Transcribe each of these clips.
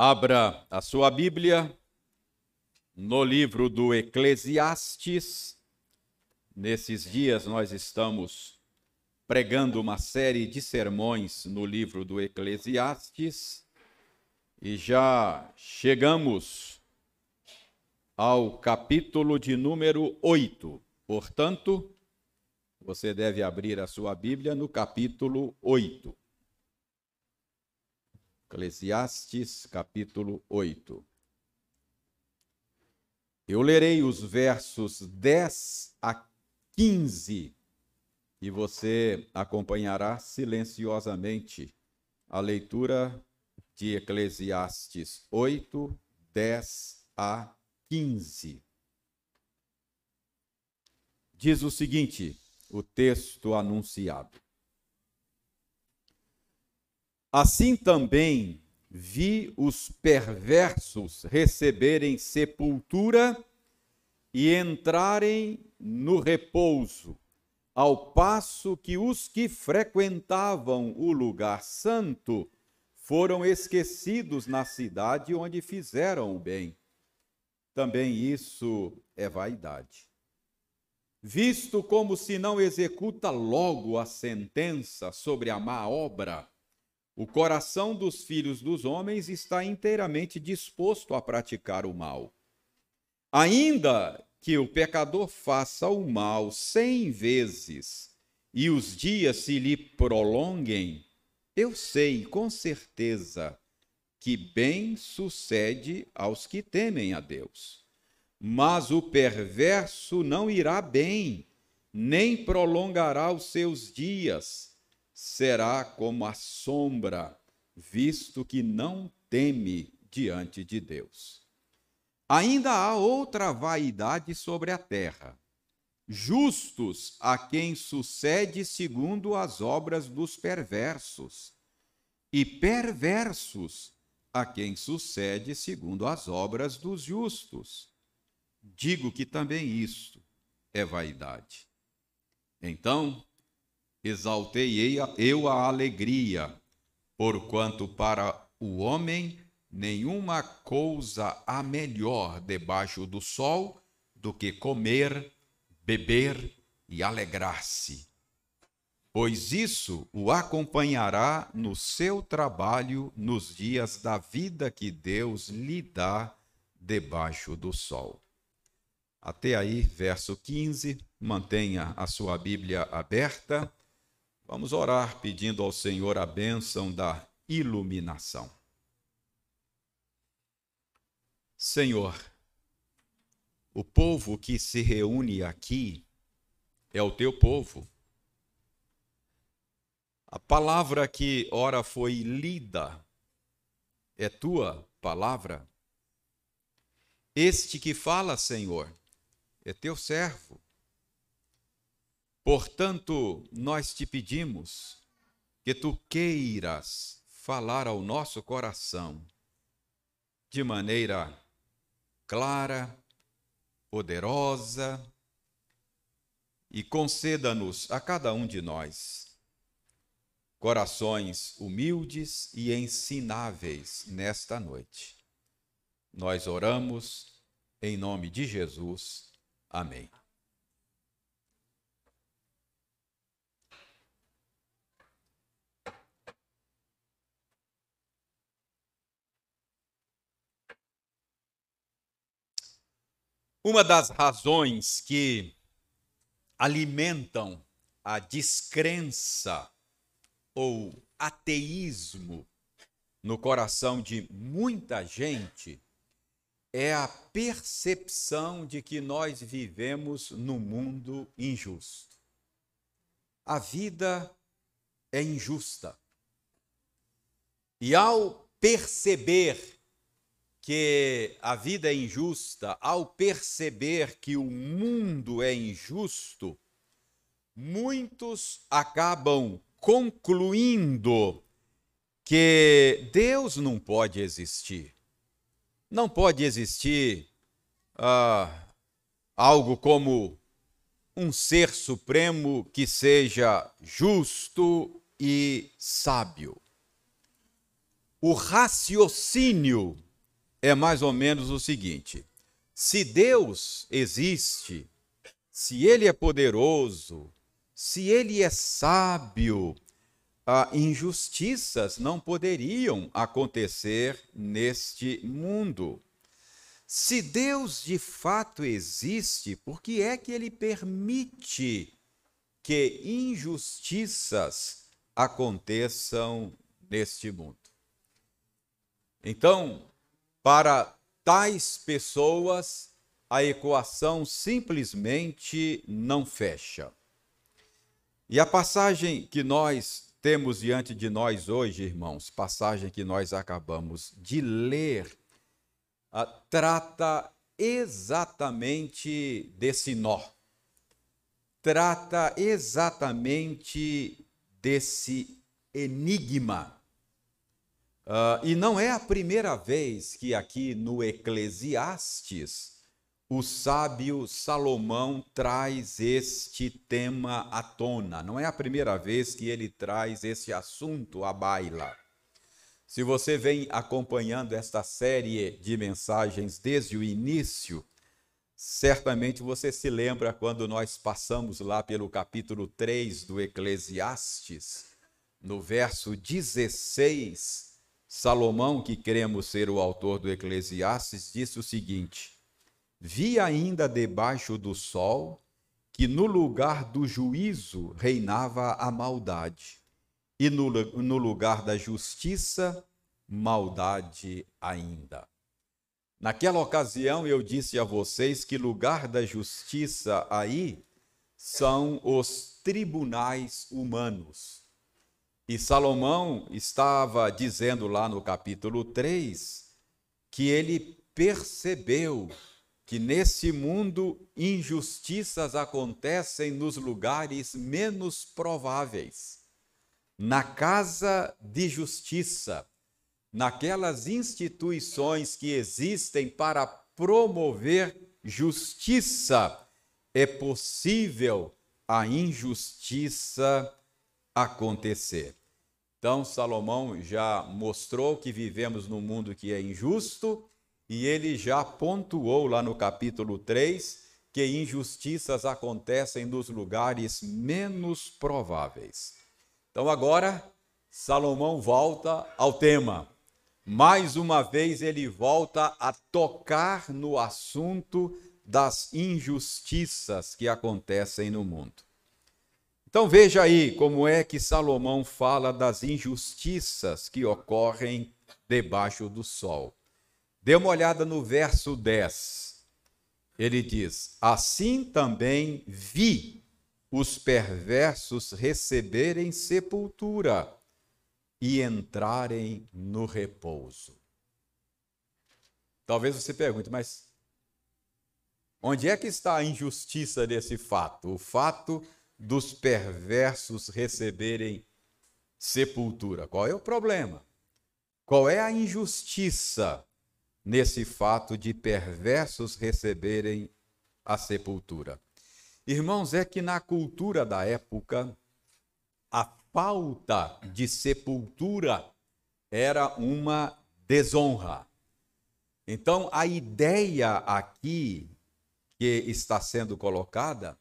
Abra a sua Bíblia no livro do Eclesiastes. Nesses dias nós estamos pregando uma série de sermões no livro do Eclesiastes e já chegamos ao capítulo de número 8. Portanto, você deve abrir a sua Bíblia no capítulo 8. Eclesiastes, capítulo 8. Eu lerei os versos 10 a 15 e você acompanhará silenciosamente a leitura de Eclesiastes 8, 10 a 15. Diz o seguinte: o texto anunciado. Assim também vi os perversos receberem sepultura e entrarem no repouso, ao passo que os que frequentavam o lugar santo foram esquecidos na cidade onde fizeram o bem. Também isso é vaidade. Visto como se não executa logo a sentença sobre a má obra, o coração dos filhos dos homens está inteiramente disposto a praticar o mal. Ainda que o pecador faça o mal cem vezes e os dias se lhe prolonguem, eu sei com certeza que bem sucede aos que temem a Deus. Mas o perverso não irá bem, nem prolongará os seus dias será como a sombra, visto que não teme diante de Deus. Ainda há outra vaidade sobre a terra. Justos a quem sucede segundo as obras dos perversos, e perversos a quem sucede segundo as obras dos justos. Digo que também isto é vaidade. Então, exaltei eu a alegria, porquanto para o homem nenhuma coisa há melhor debaixo do sol do que comer, beber e alegrar-se. Pois isso o acompanhará no seu trabalho nos dias da vida que Deus lhe dá debaixo do sol. Até aí, verso 15, mantenha a sua Bíblia aberta. Vamos orar pedindo ao Senhor a bênção da iluminação. Senhor, o povo que se reúne aqui é o teu povo. A palavra que ora foi lida é tua palavra. Este que fala, Senhor, é teu servo. Portanto, nós te pedimos que tu queiras falar ao nosso coração de maneira clara, poderosa e conceda-nos a cada um de nós corações humildes e ensináveis nesta noite. Nós oramos em nome de Jesus. Amém. Uma das razões que alimentam a descrença ou ateísmo no coração de muita gente é a percepção de que nós vivemos num mundo injusto. A vida é injusta. E ao perceber que a vida é injusta, ao perceber que o mundo é injusto, muitos acabam concluindo que Deus não pode existir. Não pode existir ah, algo como um ser supremo que seja justo e sábio. o raciocínio é mais ou menos o seguinte: se Deus existe, se Ele é poderoso, se Ele é sábio, ah, injustiças não poderiam acontecer neste mundo. Se Deus de fato existe, por que é que Ele permite que injustiças aconteçam neste mundo? Então, para tais pessoas, a equação simplesmente não fecha. E a passagem que nós temos diante de nós hoje, irmãos, passagem que nós acabamos de ler, a, trata exatamente desse nó. Trata exatamente desse enigma Uh, e não é a primeira vez que aqui no Eclesiastes o sábio Salomão traz este tema à tona. Não é a primeira vez que ele traz esse assunto à baila. Se você vem acompanhando esta série de mensagens desde o início, certamente você se lembra quando nós passamos lá pelo capítulo 3 do Eclesiastes, no verso 16 Salomão, que cremos ser o autor do Eclesiastes, disse o seguinte: Vi ainda debaixo do sol que no lugar do juízo reinava a maldade, e no, no lugar da justiça, maldade ainda. Naquela ocasião eu disse a vocês que lugar da justiça aí são os tribunais humanos e Salomão estava dizendo lá no capítulo 3 que ele percebeu que nesse mundo injustiças acontecem nos lugares menos prováveis. Na casa de justiça, naquelas instituições que existem para promover justiça, é possível a injustiça acontecer. Então, Salomão já mostrou que vivemos num mundo que é injusto e ele já pontuou lá no capítulo 3 que injustiças acontecem nos lugares menos prováveis. Então, agora, Salomão volta ao tema. Mais uma vez, ele volta a tocar no assunto das injustiças que acontecem no mundo. Então veja aí como é que Salomão fala das injustiças que ocorrem debaixo do sol. Dê uma olhada no verso 10. Ele diz: Assim também vi os perversos receberem sepultura e entrarem no repouso. Talvez você pergunte, mas onde é que está a injustiça desse fato? O fato dos perversos receberem sepultura. Qual é o problema? Qual é a injustiça nesse fato de perversos receberem a sepultura? Irmãos, é que na cultura da época, a falta de sepultura era uma desonra. Então, a ideia aqui que está sendo colocada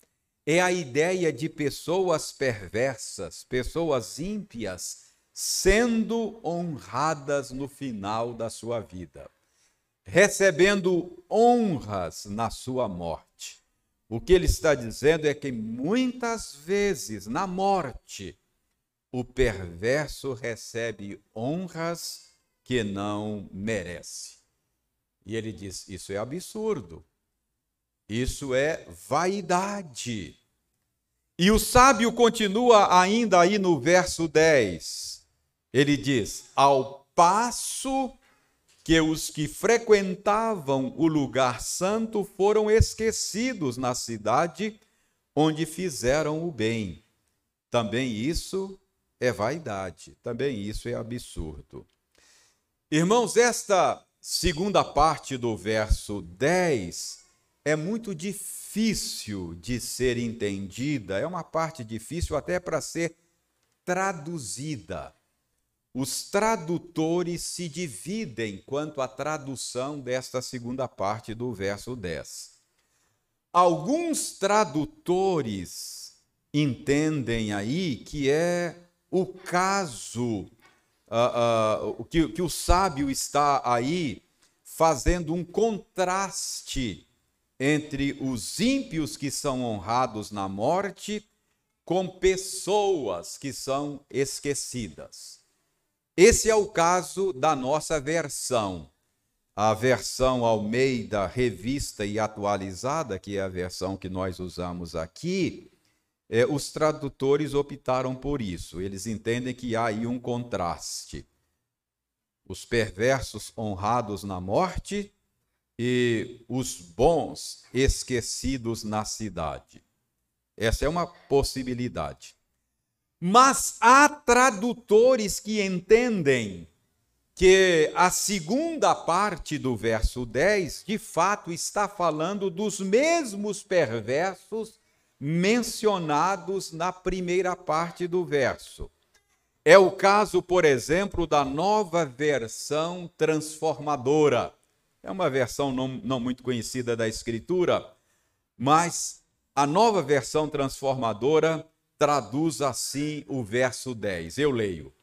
é a ideia de pessoas perversas, pessoas ímpias, sendo honradas no final da sua vida, recebendo honras na sua morte. O que ele está dizendo é que muitas vezes na morte o perverso recebe honras que não merece. E ele diz: Isso é absurdo. Isso é vaidade. E o sábio continua ainda aí no verso 10. Ele diz: Ao passo que os que frequentavam o lugar santo foram esquecidos na cidade onde fizeram o bem. Também isso é vaidade, também isso é absurdo. Irmãos, esta segunda parte do verso 10 é muito difícil de ser entendida, é uma parte difícil até para ser traduzida. os tradutores se dividem quanto à tradução desta segunda parte do verso 10. Alguns tradutores entendem aí que é o caso, uh, uh, que, que o sábio está aí fazendo um contraste entre os ímpios que são honrados na morte com pessoas que são esquecidas. Esse é o caso da nossa versão. A versão Almeida revista e atualizada, que é a versão que nós usamos aqui, é, os tradutores optaram por isso. Eles entendem que há aí um contraste. Os perversos honrados na morte e os bons esquecidos na cidade. Essa é uma possibilidade. Mas há tradutores que entendem que a segunda parte do verso 10, de fato, está falando dos mesmos perversos mencionados na primeira parte do verso. É o caso, por exemplo, da nova versão transformadora. É uma versão não, não muito conhecida da Escritura, mas a nova versão transformadora traduz assim o verso 10. Eu leio: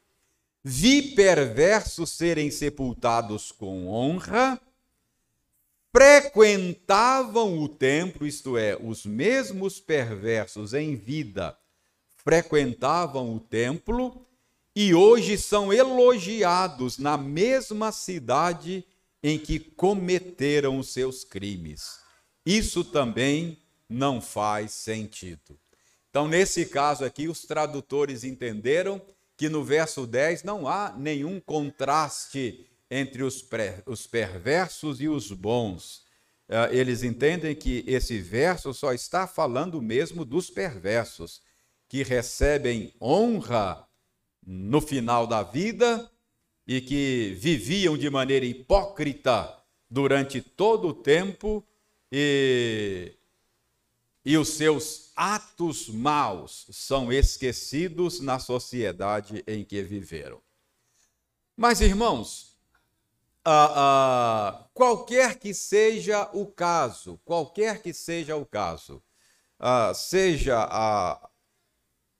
Vi perversos serem sepultados com honra, frequentavam o templo, isto é, os mesmos perversos em vida frequentavam o templo e hoje são elogiados na mesma cidade em que cometeram os seus crimes. Isso também não faz sentido. Então, nesse caso aqui, os tradutores entenderam que no verso 10 não há nenhum contraste entre os, os perversos e os bons. Uh, eles entendem que esse verso só está falando mesmo dos perversos, que recebem honra no final da vida e que viviam de maneira hipócrita durante todo o tempo e e os seus atos maus são esquecidos na sociedade em que viveram. Mas, irmãos, ah, ah, qualquer que seja o caso, qualquer que seja o caso, ah, seja a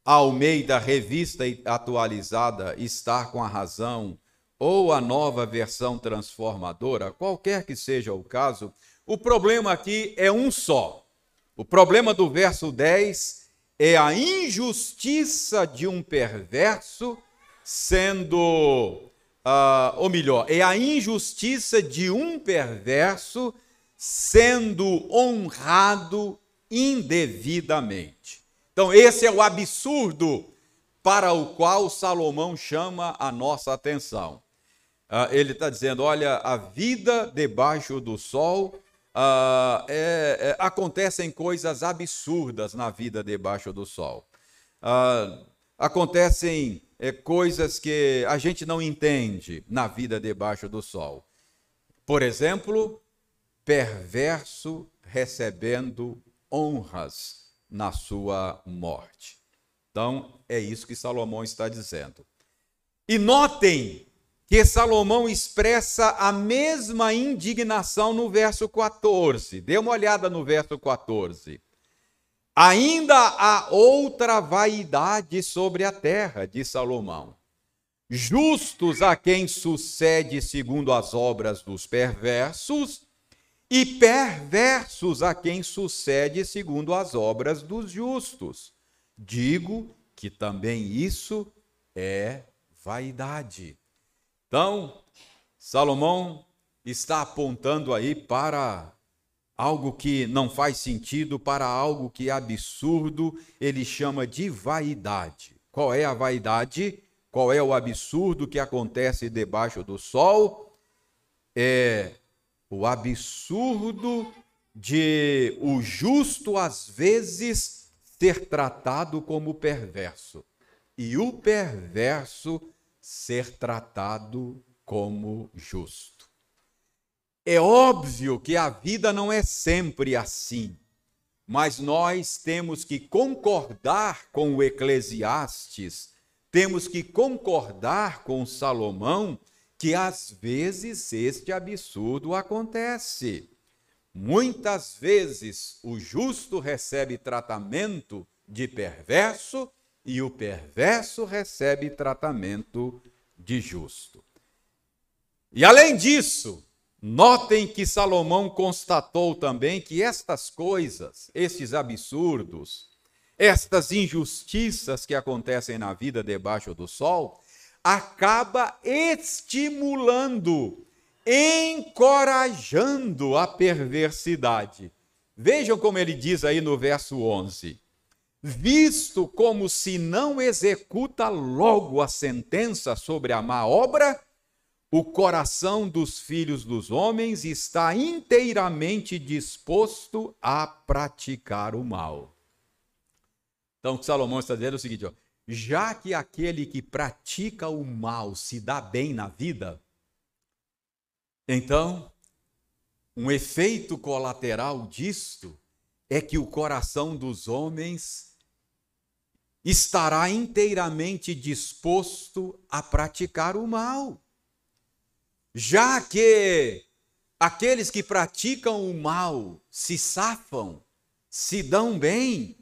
Almeida revista atualizada estar com a razão ou a nova versão transformadora, qualquer que seja o caso, o problema aqui é um só o problema do verso 10 é a injustiça de um perverso sendo, uh, ou melhor, é a injustiça de um perverso sendo honrado indevidamente. Então, esse é o absurdo para o qual Salomão chama a nossa atenção. Uh, ele está dizendo: olha, a vida debaixo do sol ah, é, é, acontecem coisas absurdas na vida debaixo do sol. Ah, acontecem é, coisas que a gente não entende na vida debaixo do sol. Por exemplo, perverso recebendo honras na sua morte. Então, é isso que Salomão está dizendo. E notem que Salomão expressa a mesma indignação no verso 14. Dê uma olhada no verso 14. Ainda há outra vaidade sobre a terra, diz Salomão. Justos a quem sucede segundo as obras dos perversos, e perversos a quem sucede segundo as obras dos justos. Digo que também isso é vaidade. Então, Salomão está apontando aí para algo que não faz sentido, para algo que é absurdo, ele chama de vaidade. Qual é a vaidade? Qual é o absurdo que acontece debaixo do sol? É o absurdo de o justo às vezes ser tratado como perverso e o perverso ser tratado como justo. É óbvio que a vida não é sempre assim, mas nós temos que concordar com o Eclesiastes temos que concordar com Salomão que às vezes este absurdo acontece. Muitas vezes o justo recebe tratamento de perverso e o perverso recebe tratamento de justo. E além disso, notem que Salomão constatou também que estas coisas, estes absurdos, estas injustiças que acontecem na vida debaixo do sol, acaba estimulando, encorajando a perversidade. Vejam como ele diz aí no verso 11: Visto como se não executa logo a sentença sobre a má obra, o coração dos filhos dos homens está inteiramente disposto a praticar o mal. Então, Salomão está dizendo é o seguinte: ó, já que aquele que pratica o mal se dá bem na vida, então, um efeito colateral disto é que o coração dos homens estará inteiramente disposto a praticar o mal. Já que aqueles que praticam o mal se safam, se dão bem,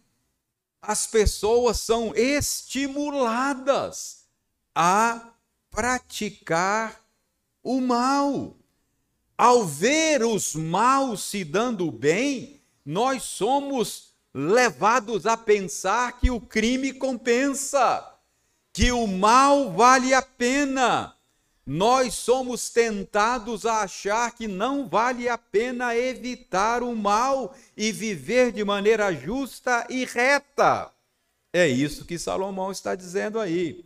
as pessoas são estimuladas a praticar o mal. Ao ver os maus se dando bem, nós somos levados a pensar que o crime compensa, que o mal vale a pena. Nós somos tentados a achar que não vale a pena evitar o mal e viver de maneira justa e reta. É isso que Salomão está dizendo aí.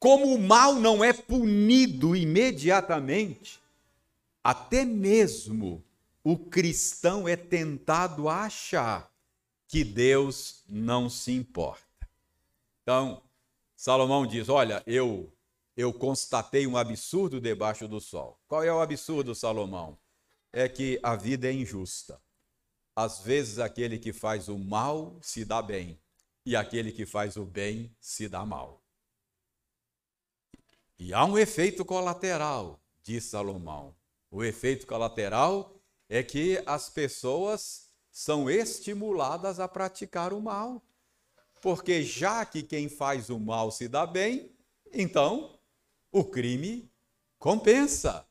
Como o mal não é punido imediatamente, até mesmo o cristão é tentado a achar que Deus não se importa. Então, Salomão diz: Olha, eu eu constatei um absurdo debaixo do sol. Qual é o absurdo, Salomão? É que a vida é injusta. Às vezes aquele que faz o mal se dá bem, e aquele que faz o bem se dá mal. E há um efeito colateral, diz Salomão. O efeito colateral é que as pessoas são estimuladas a praticar o mal. Porque já que quem faz o mal se dá bem, então o crime compensa.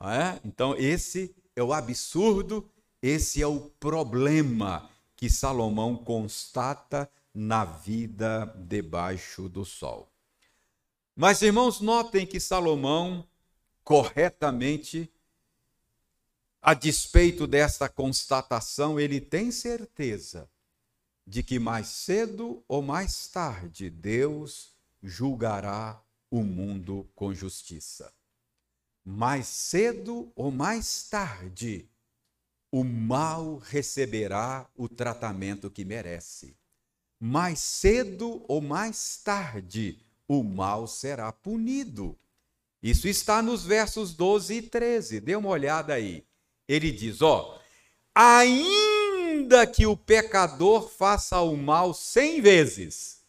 É? Então, esse é o absurdo, esse é o problema que Salomão constata na vida debaixo do sol. Mas, irmãos, notem que Salomão, corretamente, a despeito desta constatação, ele tem certeza de que mais cedo ou mais tarde Deus julgará o mundo com justiça. Mais cedo ou mais tarde, o mal receberá o tratamento que merece. Mais cedo ou mais tarde, o mal será punido. Isso está nos versos 12 e 13. Dê uma olhada aí. Ele diz: Ó, ainda que o pecador faça o mal cem vezes,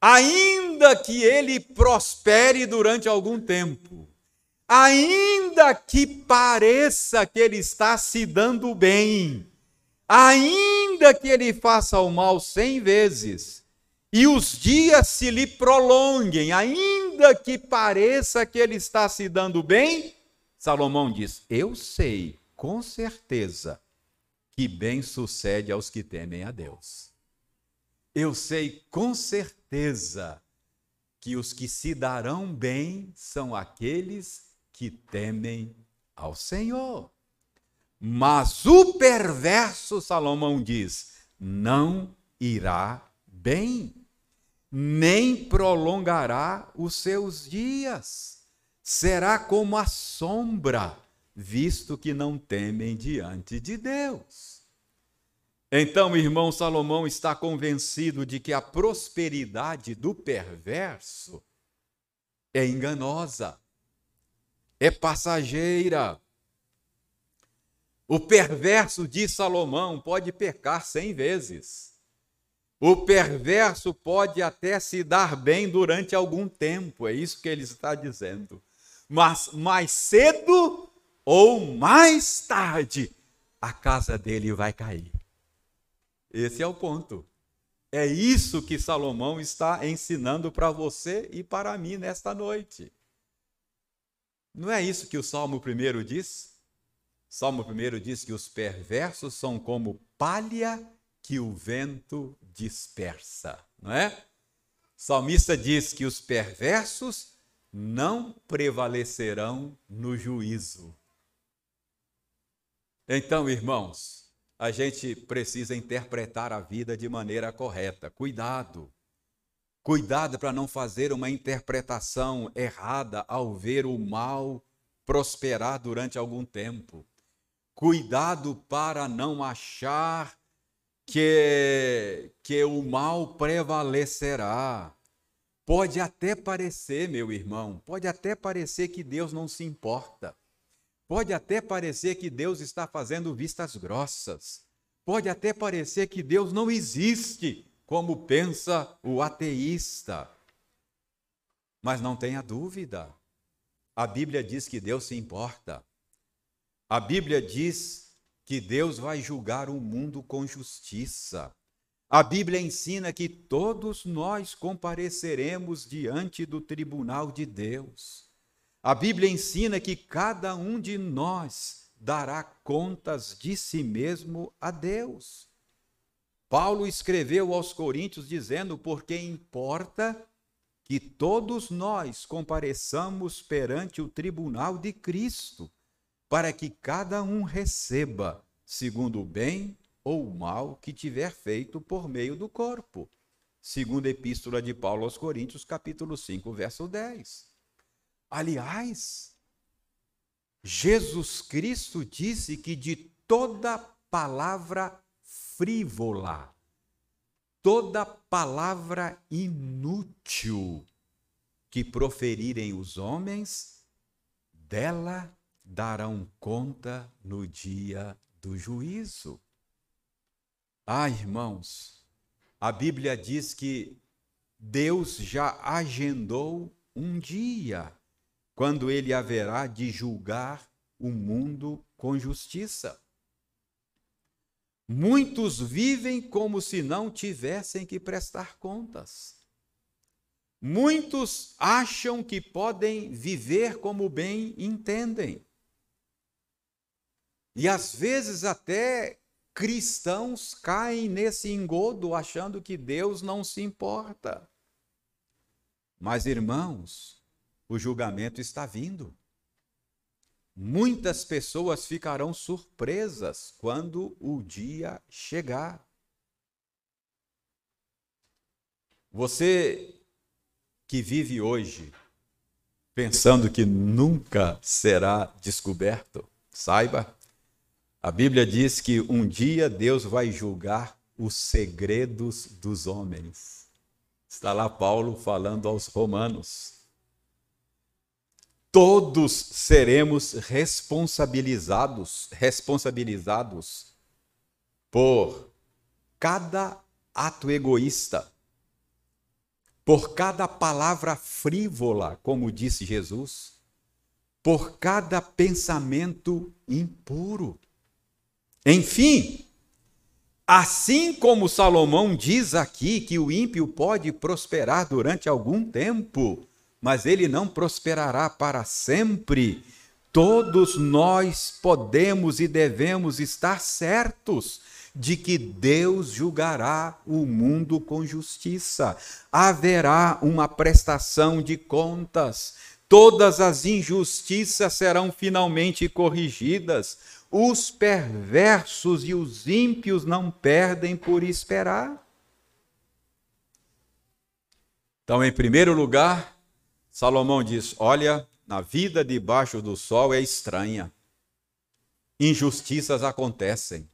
ainda que ele prospere durante algum tempo, ainda que pareça que ele está se dando bem, ainda que ele faça o mal cem vezes, e os dias se lhe prolonguem, ainda que pareça que ele está se dando bem, Salomão diz: Eu sei com certeza que bem sucede aos que temem a Deus. Eu sei com certeza que os que se darão bem são aqueles que temem ao Senhor. Mas o perverso, Salomão diz, não irá bem, nem prolongará os seus dias. Será como a sombra, visto que não temem diante de Deus. Então, irmão Salomão está convencido de que a prosperidade do perverso é enganosa, é passageira. O perverso de Salomão pode pecar cem vezes, O perverso pode até se dar bem durante algum tempo, é isso que ele está dizendo. Mas mais cedo ou mais tarde, a casa dele vai cair. Esse é o ponto. É isso que Salomão está ensinando para você e para mim nesta noite. Não é isso que o Salmo 1 diz? Salmo 1 diz que os perversos são como palha que o vento dispersa, não é? Salmista diz que os perversos não prevalecerão no juízo. Então, irmãos, a gente precisa interpretar a vida de maneira correta. Cuidado. Cuidado para não fazer uma interpretação errada ao ver o mal prosperar durante algum tempo. Cuidado para não achar que, que o mal prevalecerá. Pode até parecer, meu irmão, pode até parecer que Deus não se importa. Pode até parecer que Deus está fazendo vistas grossas. Pode até parecer que Deus não existe, como pensa o ateísta. Mas não tenha dúvida. A Bíblia diz que Deus se importa. A Bíblia diz que Deus vai julgar o mundo com justiça. A Bíblia ensina que todos nós compareceremos diante do tribunal de Deus. A Bíblia ensina que cada um de nós dará contas de si mesmo a Deus. Paulo escreveu aos Coríntios dizendo: porque importa que todos nós compareçamos perante o tribunal de Cristo, para que cada um receba segundo o bem ou o mal que tiver feito por meio do corpo. Segundo a epístola de Paulo aos Coríntios, capítulo 5, verso 10. Aliás, Jesus Cristo disse que de toda palavra frívola, toda palavra inútil que proferirem os homens, dela darão conta no dia do juízo. Ah, irmãos, a Bíblia diz que Deus já agendou um dia quando ele haverá de julgar o mundo com justiça. Muitos vivem como se não tivessem que prestar contas. Muitos acham que podem viver como bem entendem. E às vezes até cristãos caem nesse engodo achando que Deus não se importa. Mas irmãos, o julgamento está vindo. Muitas pessoas ficarão surpresas quando o dia chegar. Você que vive hoje pensando que nunca será descoberto, saiba, a Bíblia diz que um dia Deus vai julgar os segredos dos homens. Está lá Paulo falando aos romanos todos seremos responsabilizados, responsabilizados por cada ato egoísta, por cada palavra frívola, como disse Jesus, por cada pensamento impuro. Enfim, assim como Salomão diz aqui que o ímpio pode prosperar durante algum tempo, mas ele não prosperará para sempre. Todos nós podemos e devemos estar certos de que Deus julgará o mundo com justiça. Haverá uma prestação de contas. Todas as injustiças serão finalmente corrigidas. Os perversos e os ímpios não perdem por esperar. Então, em primeiro lugar, Salomão diz: Olha, na vida debaixo do sol é estranha. Injustiças acontecem.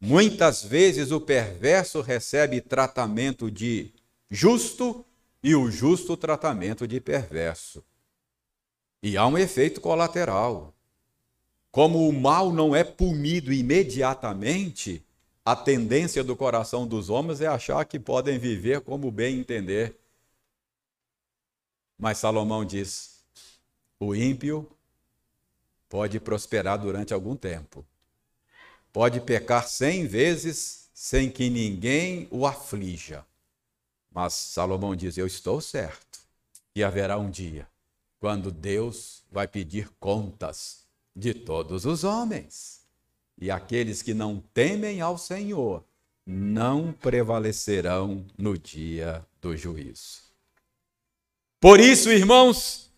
Muitas vezes o perverso recebe tratamento de justo e o justo tratamento de perverso. E há um efeito colateral. Como o mal não é punido imediatamente, a tendência do coração dos homens é achar que podem viver como bem entender. Mas Salomão diz: o ímpio pode prosperar durante algum tempo, pode pecar cem vezes sem que ninguém o aflija. Mas Salomão diz: Eu estou certo que haverá um dia quando Deus vai pedir contas de todos os homens. E aqueles que não temem ao Senhor não prevalecerão no dia do juízo. Por isso, irmãos,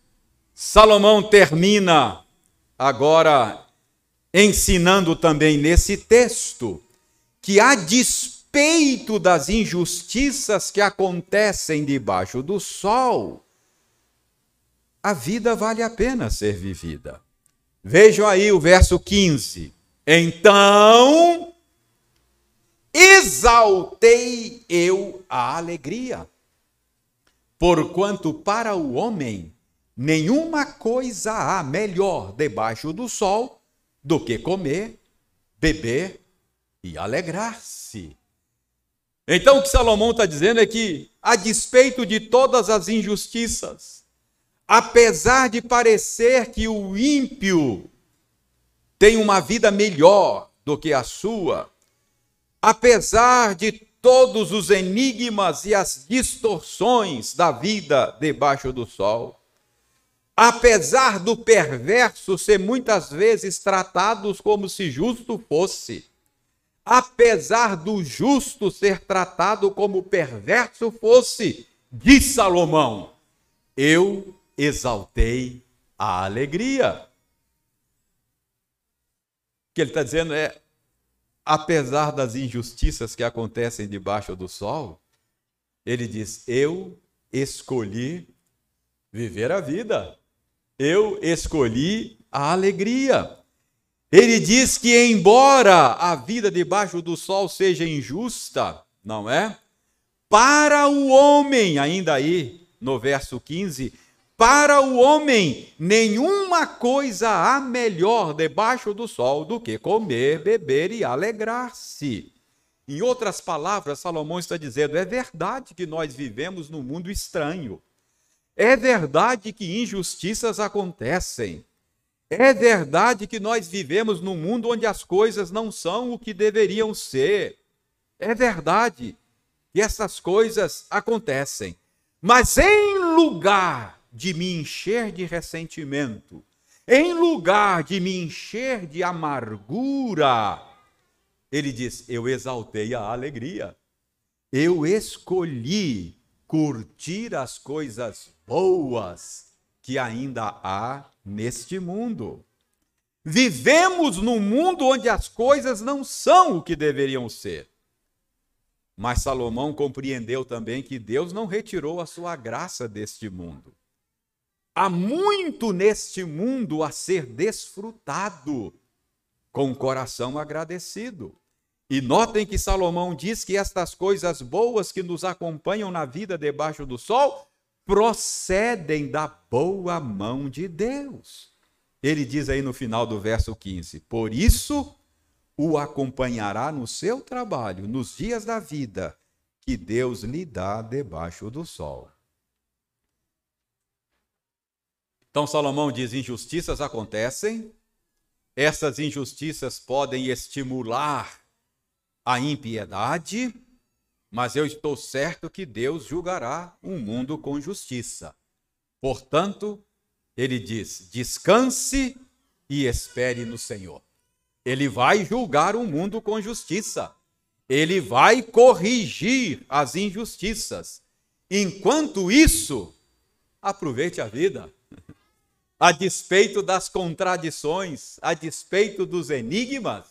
Salomão termina agora ensinando também nesse texto que, a despeito das injustiças que acontecem debaixo do sol, a vida vale a pena ser vivida. Vejam aí o verso 15. Então exaltei eu a alegria, porquanto para o homem nenhuma coisa há melhor debaixo do sol do que comer, beber e alegrar-se. Então, o que Salomão está dizendo é que, a despeito de todas as injustiças, apesar de parecer que o ímpio tem uma vida melhor do que a sua, apesar de todos os enigmas e as distorções da vida debaixo do sol, apesar do perverso ser muitas vezes tratado como se justo fosse, apesar do justo ser tratado como perverso fosse, diz Salomão: Eu exaltei a alegria. Que ele está dizendo é: apesar das injustiças que acontecem debaixo do sol, ele diz: eu escolhi viver a vida, eu escolhi a alegria. Ele diz que, embora a vida debaixo do sol seja injusta, não é? Para o homem, ainda aí no verso 15, para o homem, nenhuma coisa há melhor debaixo do sol do que comer, beber e alegrar-se. Em outras palavras, Salomão está dizendo: é verdade que nós vivemos num mundo estranho. É verdade que injustiças acontecem. É verdade que nós vivemos num mundo onde as coisas não são o que deveriam ser. É verdade que essas coisas acontecem. Mas em lugar de me encher de ressentimento, em lugar de me encher de amargura, ele diz: Eu exaltei a alegria. Eu escolhi curtir as coisas boas que ainda há neste mundo. Vivemos num mundo onde as coisas não são o que deveriam ser. Mas Salomão compreendeu também que Deus não retirou a sua graça deste mundo. Há muito neste mundo a ser desfrutado com o coração agradecido. E notem que Salomão diz que estas coisas boas que nos acompanham na vida debaixo do sol procedem da boa mão de Deus. Ele diz aí no final do verso 15: Por isso o acompanhará no seu trabalho, nos dias da vida que Deus lhe dá debaixo do sol. Então Salomão diz: injustiças acontecem, essas injustiças podem estimular a impiedade, mas eu estou certo que Deus julgará um mundo com justiça. Portanto, ele diz: descanse e espere no Senhor. Ele vai julgar o mundo com justiça. Ele vai corrigir as injustiças. Enquanto isso, aproveite a vida a despeito das contradições, a despeito dos enigmas,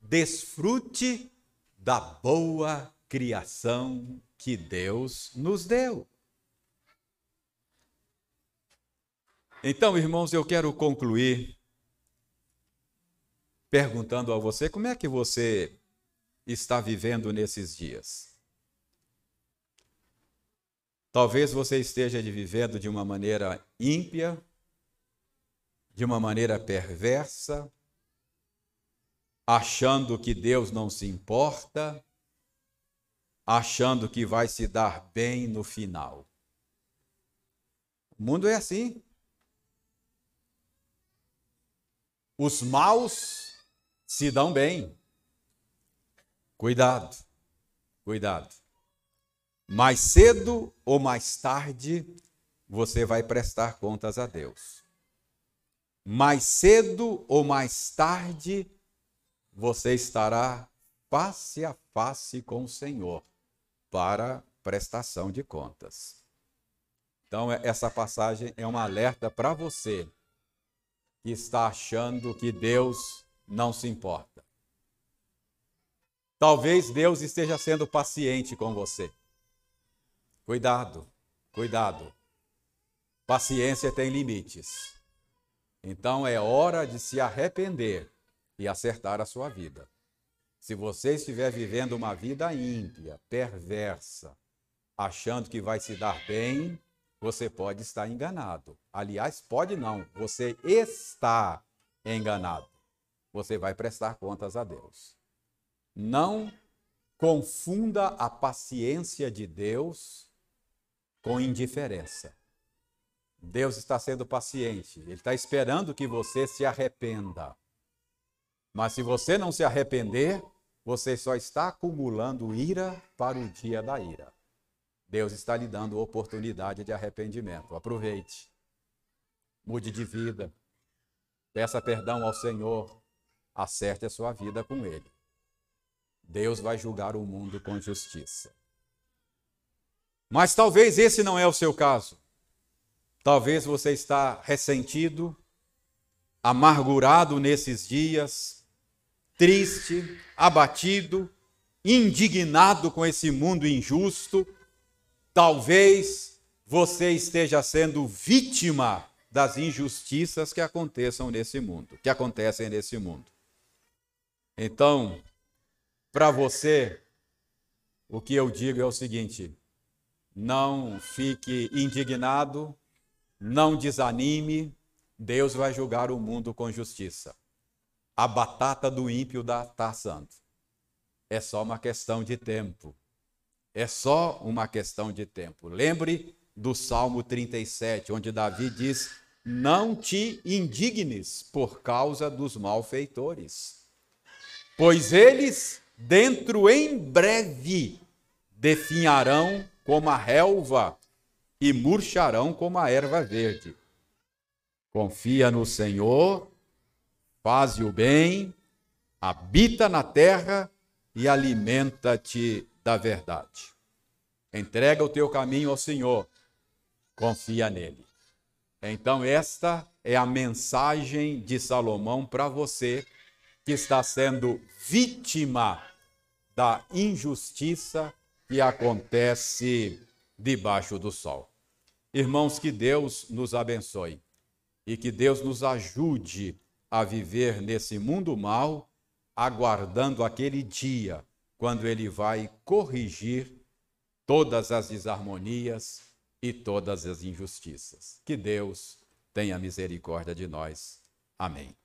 desfrute da boa criação que Deus nos deu. Então, irmãos, eu quero concluir perguntando a você como é que você está vivendo nesses dias. Talvez você esteja vivendo de uma maneira ímpia, de uma maneira perversa, achando que Deus não se importa, achando que vai se dar bem no final. O mundo é assim. Os maus se dão bem. Cuidado, cuidado. Mais cedo ou mais tarde, você vai prestar contas a Deus. Mais cedo ou mais tarde, você estará face a face com o Senhor para prestação de contas. Então, essa passagem é um alerta para você que está achando que Deus não se importa. Talvez Deus esteja sendo paciente com você. Cuidado, cuidado. Paciência tem limites. Então é hora de se arrepender e acertar a sua vida. Se você estiver vivendo uma vida ímpia, perversa, achando que vai se dar bem, você pode estar enganado. Aliás, pode não, você está enganado. Você vai prestar contas a Deus. Não confunda a paciência de Deus com indiferença. Deus está sendo paciente, Ele está esperando que você se arrependa. Mas se você não se arrepender, você só está acumulando ira para o dia da ira. Deus está lhe dando oportunidade de arrependimento. Aproveite. Mude de vida. Peça perdão ao Senhor. Acerte a sua vida com Ele. Deus vai julgar o mundo com justiça. Mas talvez esse não é o seu caso. Talvez você está ressentido, amargurado nesses dias, triste, abatido, indignado com esse mundo injusto. Talvez você esteja sendo vítima das injustiças que aconteçam nesse mundo, que acontecem nesse mundo. Então, para você, o que eu digo é o seguinte: não fique indignado, não desanime, Deus vai julgar o mundo com justiça. A batata do ímpio está assando. É só uma questão de tempo. É só uma questão de tempo. Lembre do Salmo 37, onde Davi diz: Não te indignes por causa dos malfeitores, pois eles, dentro em breve, definharão como a relva e murcharão como a erva verde. Confia no Senhor, faz o bem, habita na terra e alimenta-te da verdade. Entrega o teu caminho ao Senhor, confia nele. Então, esta é a mensagem de Salomão para você que está sendo vítima da injustiça que acontece debaixo do sol. Irmãos, que Deus nos abençoe e que Deus nos ajude a viver nesse mundo mal, aguardando aquele dia quando Ele vai corrigir todas as desarmonias e todas as injustiças. Que Deus tenha misericórdia de nós. Amém.